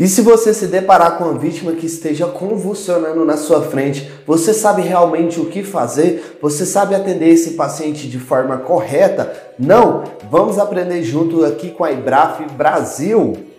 E se você se deparar com uma vítima que esteja convulsionando na sua frente, você sabe realmente o que fazer? Você sabe atender esse paciente de forma correta? Não? Vamos aprender junto aqui com a Ibraf Brasil.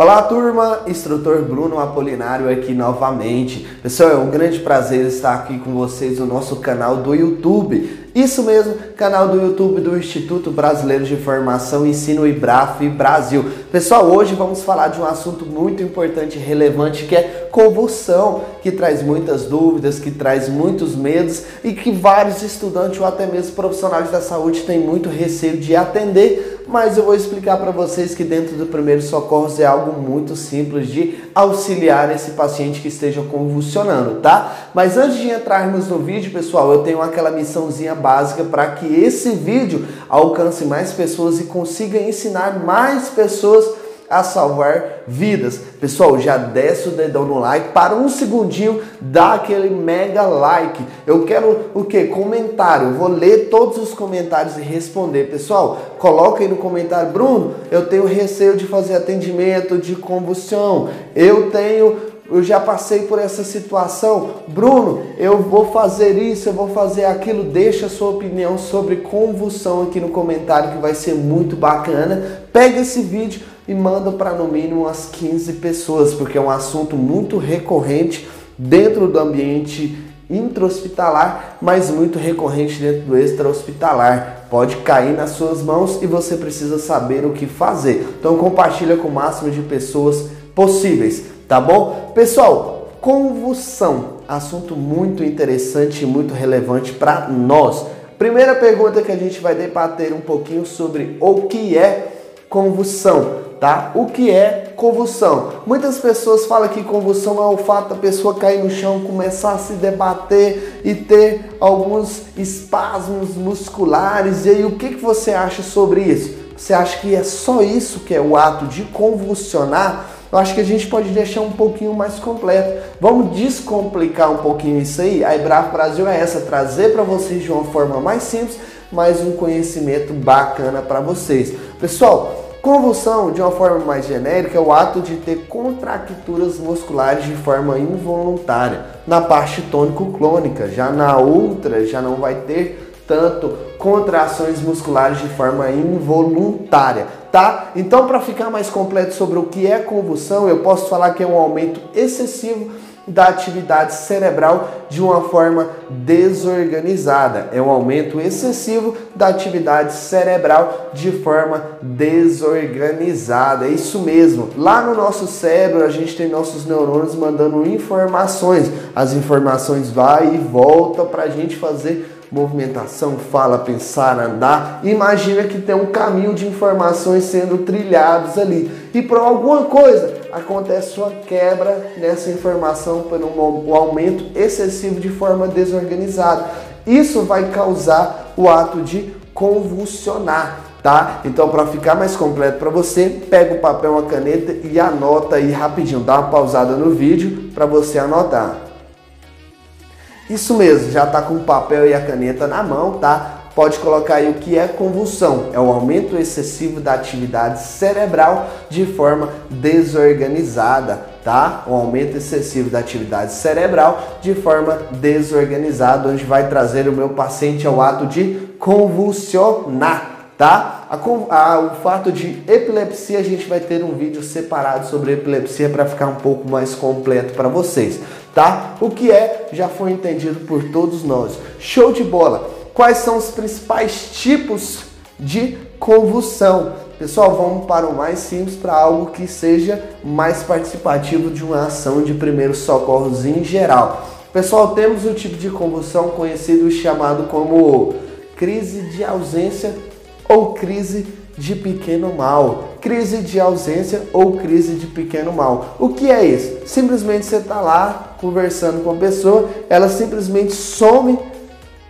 Olá turma, instrutor Bruno Apolinário aqui novamente. Pessoal, é um grande prazer estar aqui com vocês no nosso canal do YouTube. Isso mesmo, canal do YouTube do Instituto Brasileiro de Formação e Ensino IBRAF Brasil. Pessoal, hoje vamos falar de um assunto muito importante e relevante que é convulsão, que traz muitas dúvidas, que traz muitos medos e que vários estudantes ou até mesmo profissionais da saúde têm muito receio de atender mas eu vou explicar para vocês que dentro do primeiro socorros é algo muito simples de auxiliar esse paciente que esteja convulsionando, tá? Mas antes de entrarmos no vídeo, pessoal, eu tenho aquela missãozinha básica para que esse vídeo alcance mais pessoas e consiga ensinar mais pessoas a salvar vidas. Pessoal, já desce o dedão no like, para um segundinho, dá aquele mega like. Eu quero o que? Comentário. Eu vou ler todos os comentários e responder. Pessoal, coloca aí no comentário, Bruno, eu tenho receio de fazer atendimento de combustão. Eu tenho eu já passei por essa situação. Bruno, eu vou fazer isso, eu vou fazer aquilo. Deixa a sua opinião sobre convulsão aqui no comentário que vai ser muito bacana. Pega esse vídeo e manda para no mínimo umas 15 pessoas, porque é um assunto muito recorrente dentro do ambiente intra-hospitalar, mas muito recorrente dentro do extra-hospitalar. Pode cair nas suas mãos e você precisa saber o que fazer. Então compartilha com o máximo de pessoas possíveis tá bom? Pessoal, convulsão, assunto muito interessante e muito relevante para nós. Primeira pergunta que a gente vai debater um pouquinho sobre o que é convulsão, tá? O que é convulsão? Muitas pessoas falam que convulsão é o fato da pessoa cair no chão, começar a se debater e ter alguns espasmos musculares. E aí, o que, que você acha sobre isso? Você acha que é só isso que é o ato de convulsionar? eu acho que a gente pode deixar um pouquinho mais completo. Vamos descomplicar um pouquinho isso aí? A Ebraf Brasil é essa, trazer para vocês de uma forma mais simples, mas um conhecimento bacana para vocês. Pessoal, Convulsão, de uma forma mais genérica, é o ato de ter contracturas musculares de forma involuntária na parte tônico-clônica. Já na outra, já não vai ter tanto contrações musculares de forma involuntária tá? Então, para ficar mais completo sobre o que é convulsão, eu posso falar que é um aumento excessivo da atividade cerebral de uma forma desorganizada. É um aumento excessivo da atividade cerebral de forma desorganizada. É isso mesmo. Lá no nosso cérebro, a gente tem nossos neurônios mandando informações. As informações vai e volta para a gente fazer movimentação, fala, pensar, andar. Imagina que tem um caminho de informações sendo trilhados ali. E por alguma coisa acontece uma quebra nessa informação por um aumento excessivo de forma desorganizada. Isso vai causar o ato de convulsionar. Tá? Então, para ficar mais completo para você, pega o papel, uma caneta e anota aí rapidinho. Dá uma pausada no vídeo para você anotar. Isso mesmo, já está com o papel e a caneta na mão, tá? Pode colocar aí o que é convulsão. É o aumento excessivo da atividade cerebral de forma desorganizada, tá? Um aumento excessivo da atividade cerebral de forma desorganizada, onde vai trazer o meu paciente ao ato de convulsionar tá? A, a, o fato de epilepsia, a gente vai ter um vídeo separado sobre epilepsia para ficar um pouco mais completo para vocês tá? O que é já foi entendido por todos nós. Show de bola! Quais são os principais tipos de convulsão? Pessoal, vamos para o mais simples, para algo que seja mais participativo de uma ação de primeiros socorros em geral. Pessoal, temos o tipo de convulsão conhecido e chamado como crise de ausência ou crise de pequeno mal, crise de ausência ou crise de pequeno mal. O que é isso? Simplesmente você está lá conversando com a pessoa, ela simplesmente some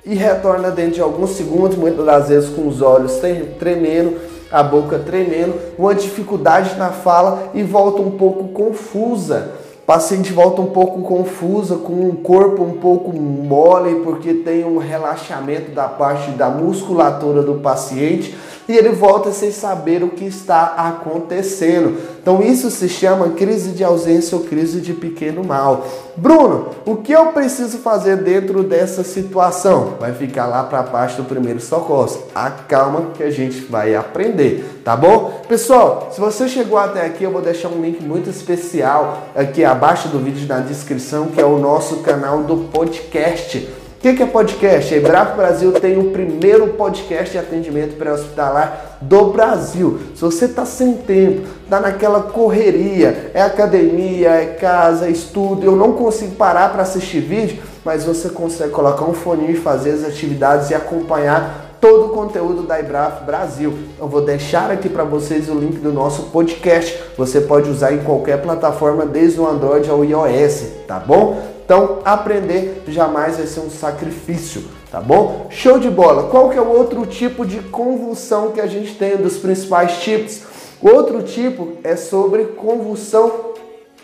e retorna dentro de alguns segundos, muitas das vezes com os olhos tremendo, a boca tremendo, uma dificuldade na fala e volta um pouco confusa. paciente volta um pouco confusa, com um corpo um pouco mole, porque tem um relaxamento da parte da musculatura do paciente e ele volta sem saber o que está acontecendo. Então isso se chama crise de ausência ou crise de pequeno mal. Bruno, o que eu preciso fazer dentro dessa situação? Vai ficar lá para a parte do primeiro socorro. Acalma que a gente vai aprender, tá bom? Pessoal, se você chegou até aqui, eu vou deixar um link muito especial aqui abaixo do vídeo na descrição, que é o nosso canal do podcast. O que, que, é podcast? A Embrapa Brasil tem o primeiro podcast de atendimento pré-hospitalar do Brasil. Se você está sem tempo, está naquela correria, é academia, é casa, é estudo, eu não consigo parar para assistir vídeo, mas você consegue colocar um fone e fazer as atividades e acompanhar todo o conteúdo da Ibraf Brasil. Eu vou deixar aqui para vocês o link do nosso podcast. Você pode usar em qualquer plataforma, desde o Android ao iOS, tá bom? Então, aprender jamais vai ser um sacrifício, tá bom? Show de bola! Qual que é o outro tipo de convulsão que a gente tem, dos principais tipos? O outro tipo é sobre convulsão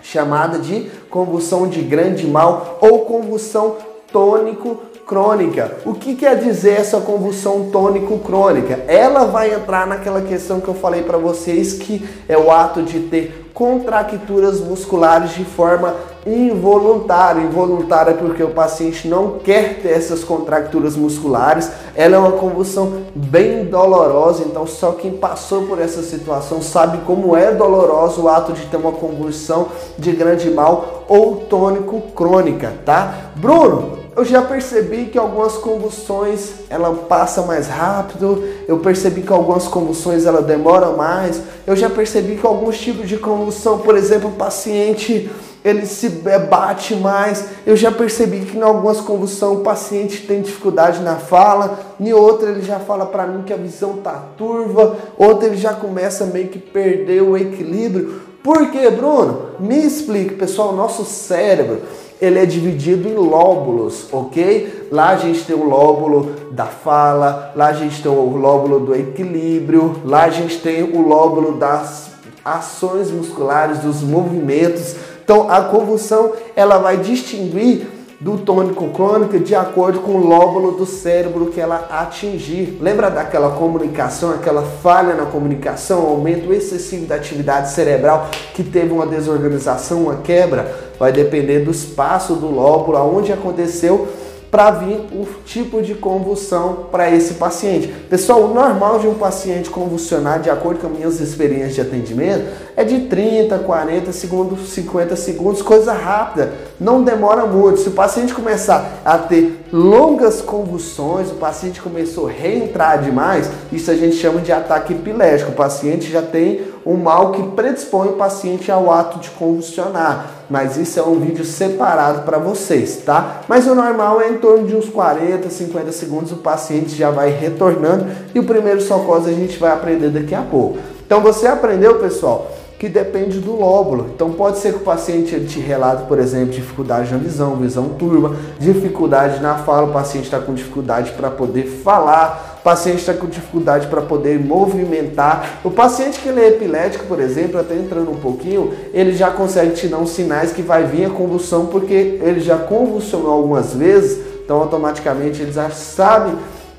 chamada de convulsão de grande mal ou convulsão tônico crônica. O que quer dizer essa convulsão tônico-crônica? Ela vai entrar naquela questão que eu falei para vocês, que é o ato de ter contracturas musculares de forma involuntária. Involuntária porque o paciente não quer ter essas contracturas musculares. Ela é uma convulsão bem dolorosa, então só quem passou por essa situação sabe como é doloroso o ato de ter uma convulsão de grande mal ou tônico crônica, tá? Bruno, eu já percebi que algumas convulsões ela passa mais rápido, eu percebi que algumas convulsões ela demora mais, eu já percebi que alguns tipos de convulsão, por exemplo, o paciente ele se bate mais, eu já percebi que em algumas convulsões o paciente tem dificuldade na fala, em outra ele já fala para mim que a visão tá turva, outra ele já começa meio que perder o equilíbrio. Por quê, Bruno? Me explique, pessoal, nosso cérebro ele é dividido em lóbulos, ok? Lá a gente tem o lóbulo da fala, lá a gente tem o lóbulo do equilíbrio, lá a gente tem o lóbulo das ações musculares, dos movimentos. Então a convulsão ela vai distinguir do tônico crônico de acordo com o lóbulo do cérebro que ela atingir. Lembra daquela comunicação, aquela falha na comunicação, aumento excessivo da atividade cerebral que teve uma desorganização, uma quebra? Vai depender do espaço do lóbulo, aonde aconteceu para vir o tipo de convulsão para esse paciente. Pessoal, o normal de um paciente convulsionar, de acordo com as minhas experiências de atendimento, é de 30, 40 segundos, 50 segundos, coisa rápida, não demora muito. Se o paciente começar a ter longas convulsões, o paciente começou a reentrar demais, isso a gente chama de ataque epilético. O paciente já tem um mal que predispõe o paciente ao ato de convulsionar. Mas isso é um vídeo separado para vocês, tá? Mas o normal é em torno de uns 40, 50 segundos o paciente já vai retornando e o primeiro socorro a gente vai aprender daqui a pouco. Então você aprendeu, pessoal? que depende do lóbulo. Então pode ser que o paciente te relate, por exemplo, dificuldade na visão, visão turva, dificuldade na fala, o paciente está com dificuldade para poder falar, paciente está com dificuldade para poder movimentar. O paciente que ele é epilético, por exemplo, até entrando um pouquinho, ele já consegue te dar uns sinais que vai vir a convulsão, porque ele já convulsionou algumas vezes, então automaticamente ele já sabe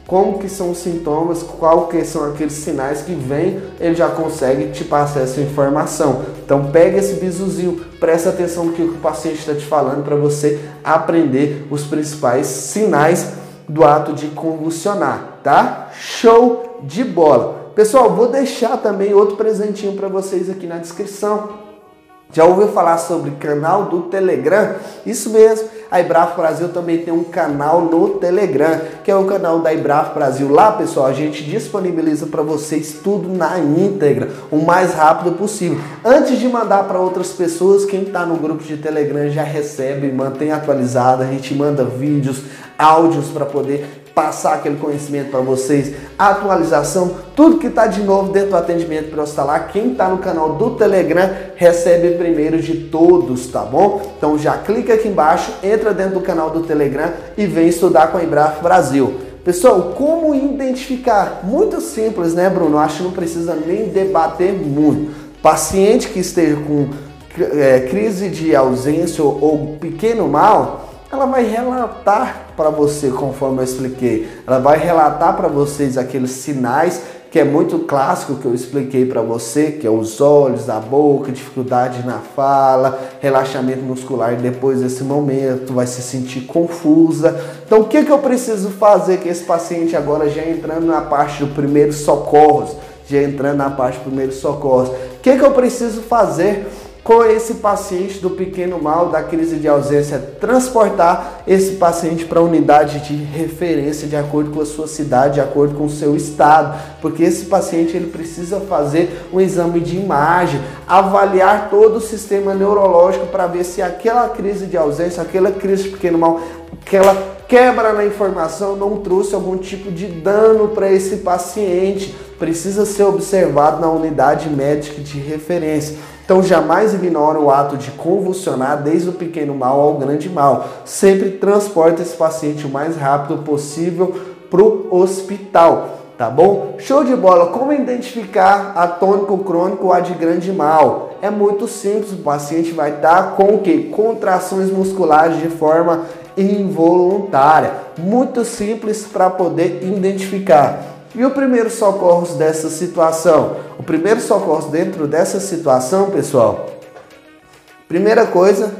como que são os sintomas, que são aqueles sinais que vem, ele já consegue te passar essa informação. Então pega esse bisuzinho, presta atenção no que o paciente está te falando para você aprender os principais sinais do ato de convulsionar, tá? Show de bola! Pessoal, vou deixar também outro presentinho para vocês aqui na descrição. Já ouviu falar sobre canal do Telegram? Isso mesmo, a Ibraf Brasil também tem um canal no Telegram, que é o canal da Ibraf Brasil. Lá, pessoal, a gente disponibiliza para vocês tudo na íntegra, o mais rápido possível. Antes de mandar para outras pessoas, quem está no grupo de Telegram já recebe, mantém atualizado, a gente manda vídeos, áudios para poder passar aquele conhecimento para vocês, atualização, tudo que está de novo dentro do atendimento para hospitalar, quem está no canal do Telegram recebe primeiro de todos, tá bom? Então já clica aqui embaixo, entra dentro do canal do Telegram e vem estudar com a Embraf Brasil. Pessoal, como identificar? Muito simples, né, Bruno? Acho que não precisa nem debater muito. Paciente que esteja com é, crise de ausência ou pequeno mal, ela vai relatar para você, conforme eu expliquei. Ela vai relatar para vocês aqueles sinais que é muito clássico que eu expliquei para você, que é os olhos, a boca, dificuldade na fala, relaxamento muscular depois desse momento, vai se sentir confusa. Então, o que, que eu preciso fazer que esse paciente agora já entrando na parte do primeiro socorros, já entrando na parte do primeiro socorros, o que, que eu preciso fazer com esse paciente do pequeno mal, da crise de ausência, transportar esse paciente para a unidade de referência de acordo com a sua cidade, de acordo com o seu estado, porque esse paciente ele precisa fazer um exame de imagem, avaliar todo o sistema neurológico para ver se aquela crise de ausência, aquela crise de pequeno mal, aquela quebra na informação não trouxe algum tipo de dano para esse paciente, precisa ser observado na unidade médica de referência. Então jamais ignore o ato de convulsionar desde o pequeno mal ao grande mal. Sempre transporte esse paciente o mais rápido possível para o hospital. Tá bom? Show de bola! Como identificar a tônico crônico ou a de grande mal? É muito simples, o paciente vai estar com o que? Contrações musculares de forma involuntária. Muito simples para poder identificar. E o primeiro socorro dessa situação? O primeiro socorro dentro dessa situação, pessoal, primeira coisa,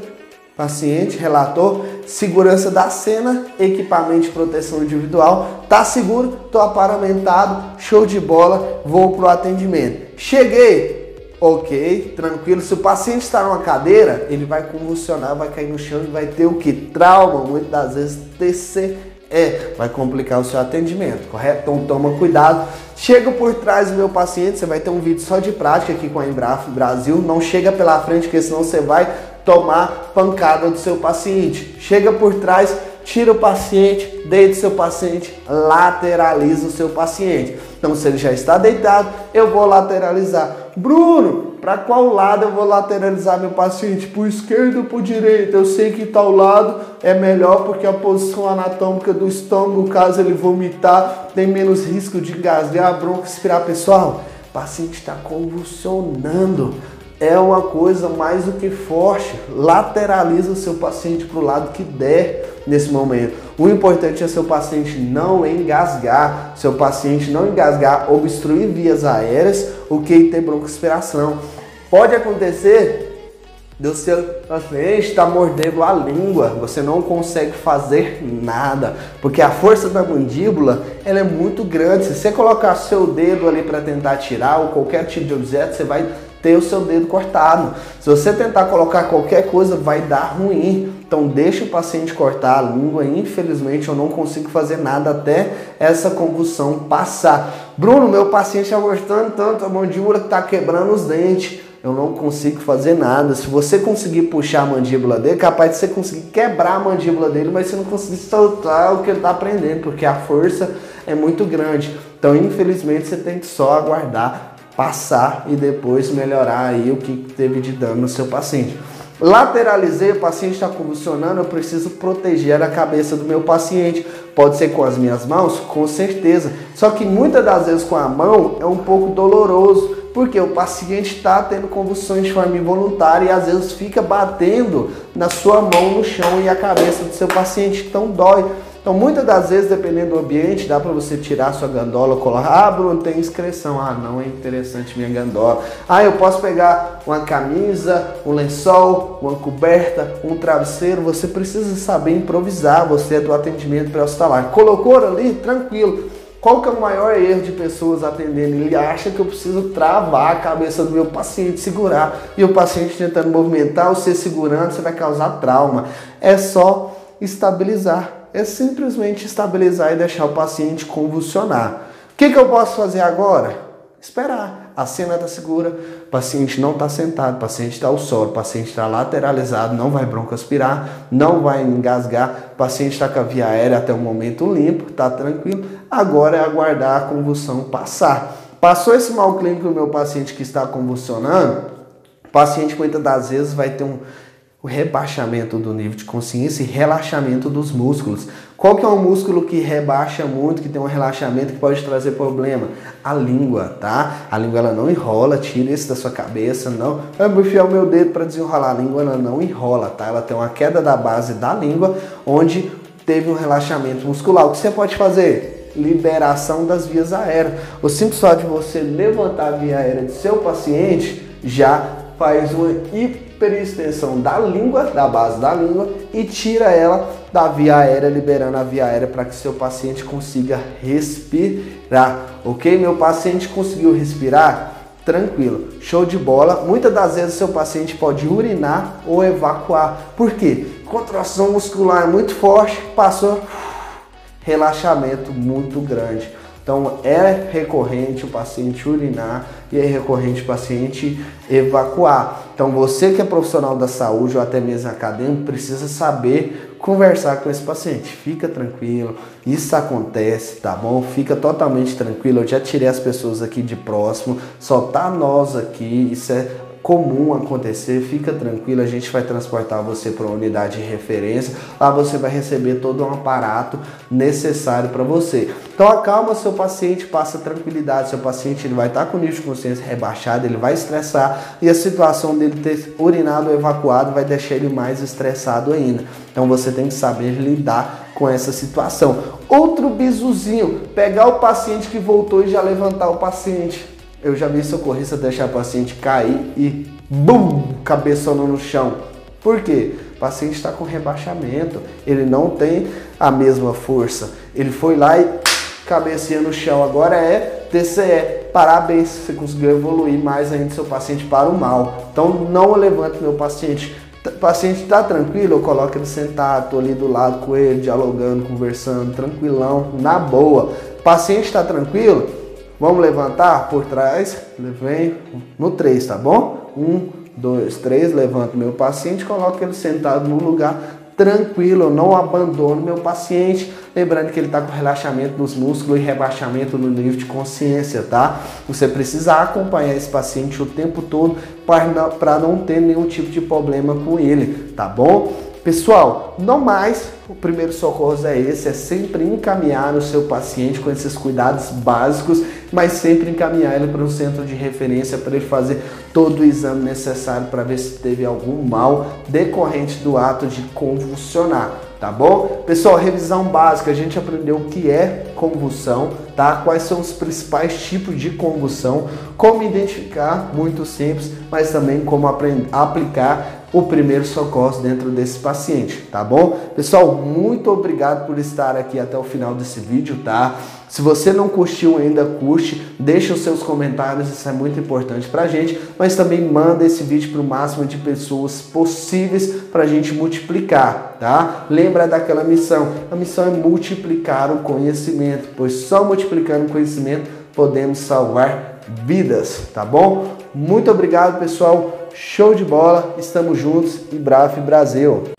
paciente, relator, segurança da cena, equipamento de proteção individual, tá seguro, tô aparamentado, show de bola, vou pro atendimento. Cheguei, ok, tranquilo. Se o paciente está numa cadeira, ele vai convulsionar, vai cair no chão e vai ter o que? Trauma, muitas das vezes TC é, vai complicar o seu atendimento, correto? Então toma cuidado. Chega por trás do meu paciente, você vai ter um vídeo só de prática aqui com a Embraf Brasil. Não chega pela frente, porque senão você vai tomar pancada do seu paciente. Chega por trás, tira o paciente, deita o seu paciente, lateraliza o seu paciente. Então, se ele já está deitado, eu vou lateralizar. Bruno, para qual lado eu vou lateralizar meu paciente? Para o esquerdo ou para o direito? Eu sei que tal lado é melhor porque a posição anatômica do estômago, caso ele vomitar, tem menos risco de gasgar, bronca, expirar. Pessoal, o paciente está convulsionando é uma coisa mais do que forte. Lateraliza o seu paciente para o lado que der nesse momento. O importante é seu paciente não engasgar, seu paciente não engasgar, obstruir vias aéreas, o que ter broncoaspiração. Pode acontecer do seu paciente estar mordendo a língua, você não consegue fazer nada, porque a força da mandíbula ela é muito grande. Se você colocar seu dedo ali para tentar tirar ou qualquer tipo de objeto, você vai ter o seu dedo cortado. Se você tentar colocar qualquer coisa, vai dar ruim. Então deixa o paciente cortar a língua. Infelizmente eu não consigo fazer nada até essa convulsão passar. Bruno, meu paciente está gostando tanto, a mandíbula está quebrando os dentes. Eu não consigo fazer nada. Se você conseguir puxar a mandíbula dele, capaz de você conseguir quebrar a mandíbula dele, mas você não conseguir soltar o que ele está aprendendo, porque a força é muito grande. Então, infelizmente, você tem que só aguardar passar e depois melhorar aí o que teve de dano no seu paciente. Lateralizei, o paciente está convulsionando, eu preciso proteger a cabeça do meu paciente. Pode ser com as minhas mãos? Com certeza. Só que muitas das vezes com a mão é um pouco doloroso, porque o paciente está tendo convulsões de forma involuntária e às vezes fica batendo na sua mão no chão e a cabeça do seu paciente, então dói. Então, muitas das vezes, dependendo do ambiente, dá para você tirar sua gandola, colar. Ah, Bruno, tem excreção. Ah, não é interessante minha gandola. Ah, eu posso pegar uma camisa, um lençol, uma coberta, um travesseiro. Você precisa saber improvisar. Você é do atendimento pré-hospitalar. Colocou ali, tranquilo. Qual que é o maior erro de pessoas atendendo? Ele acha que eu preciso travar a cabeça do meu paciente, segurar. E o paciente tentando movimentar, você segurando, você vai causar trauma. É só estabilizar é simplesmente estabilizar e deixar o paciente convulsionar. O que, que eu posso fazer agora? Esperar. A cena está segura, o paciente não está sentado, o paciente está ao solo, o paciente está lateralizado, não vai broncoaspirar, não vai engasgar, o paciente está com a via aérea até o momento limpo, está tranquilo. Agora é aguardar a convulsão passar. Passou esse mal clínico no meu paciente que está convulsionando, o paciente muitas das vezes vai ter um o rebaixamento do nível de consciência e relaxamento dos músculos. Qual que é um músculo que rebaixa muito, que tem um relaxamento que pode trazer problema? A língua, tá? A língua ela não enrola, tira isso da sua cabeça, não. Eu vou enfiar o meu dedo para desenrolar. A língua ela não enrola, tá? Ela tem uma queda da base da língua, onde teve um relaxamento muscular. O que você pode fazer? Liberação das vias aéreas. O simples fato de você levantar a via aérea de seu paciente já faz uma hiperextensão da língua, da base da língua, e tira ela da via aérea, liberando a via aérea para que seu paciente consiga respirar. Ok? Meu paciente conseguiu respirar? Tranquilo, show de bola. Muitas das vezes seu paciente pode urinar ou evacuar. Por quê? Contração muscular muito forte, passou relaxamento muito grande. Então é recorrente o paciente urinar e é recorrente o paciente evacuar. Então você que é profissional da saúde ou até mesmo acadêmico precisa saber conversar com esse paciente. Fica tranquilo, isso acontece, tá bom? Fica totalmente tranquilo. Eu já tirei as pessoas aqui de próximo, só tá nós aqui, isso é comum acontecer, fica tranquilo, a gente vai transportar você para uma unidade de referência, lá você vai receber todo um aparato necessário para você. Então acalma seu paciente, passa tranquilidade, seu paciente ele vai estar tá com o nível de consciência rebaixado, ele vai estressar e a situação dele ter urinado ou evacuado vai deixar ele mais estressado ainda. Então você tem que saber lidar com essa situação. Outro bizuzinho, pegar o paciente que voltou e já levantar o paciente eu já vi socorrista deixar o paciente cair e bum, cabeçando no chão. Por quê? O paciente está com rebaixamento, ele não tem a mesma força. Ele foi lá e cabecinha no chão. Agora é TCE. Parabéns, você conseguiu evoluir mais ainda seu paciente para o mal. Então não levante meu paciente. O paciente está tranquilo, eu coloco ele sentado, estou ali do lado com ele, dialogando, conversando, tranquilão, na boa. O paciente está tranquilo, Vamos levantar por trás, vem no 3, tá bom? 1, 2, 3, levanto meu paciente, coloco ele sentado no lugar tranquilo, eu não abandono meu paciente. Lembrando que ele está com relaxamento nos músculos e rebaixamento no nível de consciência, tá? Você precisa acompanhar esse paciente o tempo todo para não ter nenhum tipo de problema com ele, tá bom? Pessoal, não mais o primeiro socorro é esse, é sempre encaminhar o seu paciente com esses cuidados básicos, mas sempre encaminhar ele para um centro de referência para ele fazer todo o exame necessário para ver se teve algum mal decorrente do ato de convulsionar tá bom? Pessoal, revisão básica, a gente aprendeu o que é convulsão, tá? Quais são os principais tipos de convulsão, como identificar, muito simples, mas também como aprender, aplicar o primeiro socorro dentro desse paciente, tá bom? Pessoal, muito obrigado por estar aqui até o final desse vídeo, tá? Se você não curtiu ainda, curte, deixa os seus comentários, isso é muito importante pra gente, mas também manda esse vídeo para o máximo de pessoas possíveis para a gente multiplicar, tá? Lembra daquela missão, a missão é multiplicar o conhecimento, pois só multiplicando o conhecimento podemos salvar vidas, tá bom? Muito obrigado, pessoal. Show de bola, estamos juntos e Braf Brasil.